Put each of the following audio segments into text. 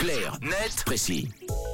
Clair, net, précis.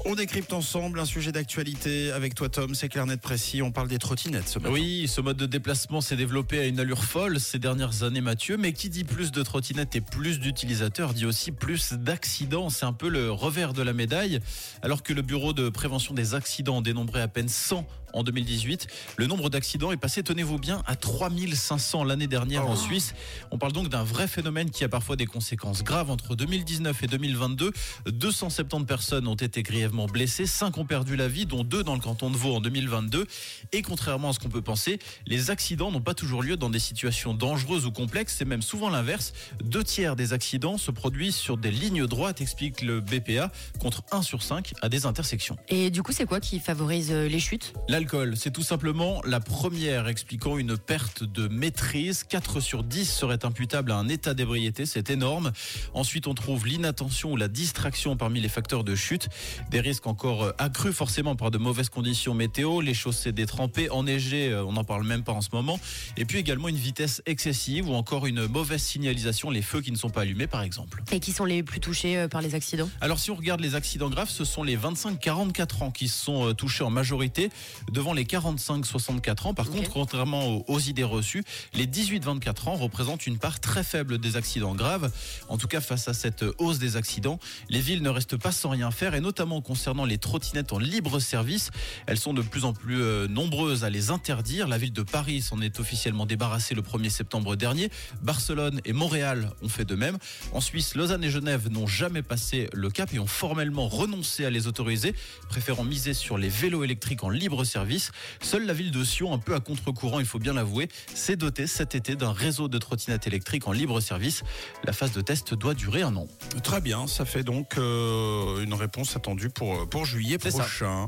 On décrypte ensemble un sujet d'actualité avec toi Tom, c'est clair net précis, on parle des trottinettes ce matin. Oui, ce mode de déplacement s'est développé à une allure folle ces dernières années Mathieu, mais qui dit plus de trottinettes et plus d'utilisateurs dit aussi plus d'accidents, c'est un peu le revers de la médaille. Alors que le bureau de prévention des accidents dénombrait à peine 100 en 2018, le nombre d'accidents est passé, tenez-vous bien, à 3500 l'année dernière en Suisse. On parle donc d'un vrai phénomène qui a parfois des conséquences graves entre 2019 et 2022. 270 personnes ont été grièvement blessés, 5 ont perdu la vie, dont 2 dans le canton de Vaud en 2022. Et contrairement à ce qu'on peut penser, les accidents n'ont pas toujours lieu dans des situations dangereuses ou complexes, c'est même souvent l'inverse. Deux tiers des accidents se produisent sur des lignes droites, explique le BPA, contre 1 sur 5 à des intersections. Et du coup, c'est quoi qui favorise euh, les chutes? L'alcool, c'est tout simplement la première expliquant une perte de maîtrise. 4 sur 10 seraient imputables à un état d'ébriété, c'est énorme. Ensuite, on trouve l'inattention ou la distraction parmi les facteurs de chute. Des risques encore euh, accrus forcément par de mauvaises conditions météo, les chaussées détrempées, enneigées, euh, on n'en parle même pas en ce moment. Et puis également une vitesse excessive ou encore une mauvaise signalisation, les feux qui ne sont pas allumés par exemple. Et qui sont les plus touchés euh, par les accidents? Alors si on regarde les accidents graves, ce sont les 25-44 ans qui sont touchés en majorité devant les 45-64 ans. Par contre, contrairement aux, aux idées reçues, les 18-24 ans représentent une part très faible des accidents graves. En tout cas, face à cette hausse des accidents, les villes ne restent pas sans rien faire et notamment concernant les trottinettes en libre service. Elles sont de plus en plus euh, nombreuses à les interdire. La ville de Paris s'en est officiellement débarrassée le 1er septembre dernier. Barcelone et Montréal ont fait de même. En Suisse, Lausanne et Genève n'ont jamais passé le cap et ont formellement renoncé à les autoriser, préférant miser sur les vélos électriques en libre service. Seule la ville de Sion, un peu à contre-courant, il faut bien l'avouer, s'est dotée cet été d'un réseau de trottinettes électriques en libre service. La phase de test doit durer un an. Très bien, ça fait donc euh, une réponse attendue pour, pour juillet ça. prochain.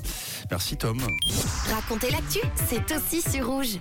Merci Tom. Racontez l'actu, c'est aussi sur rouge.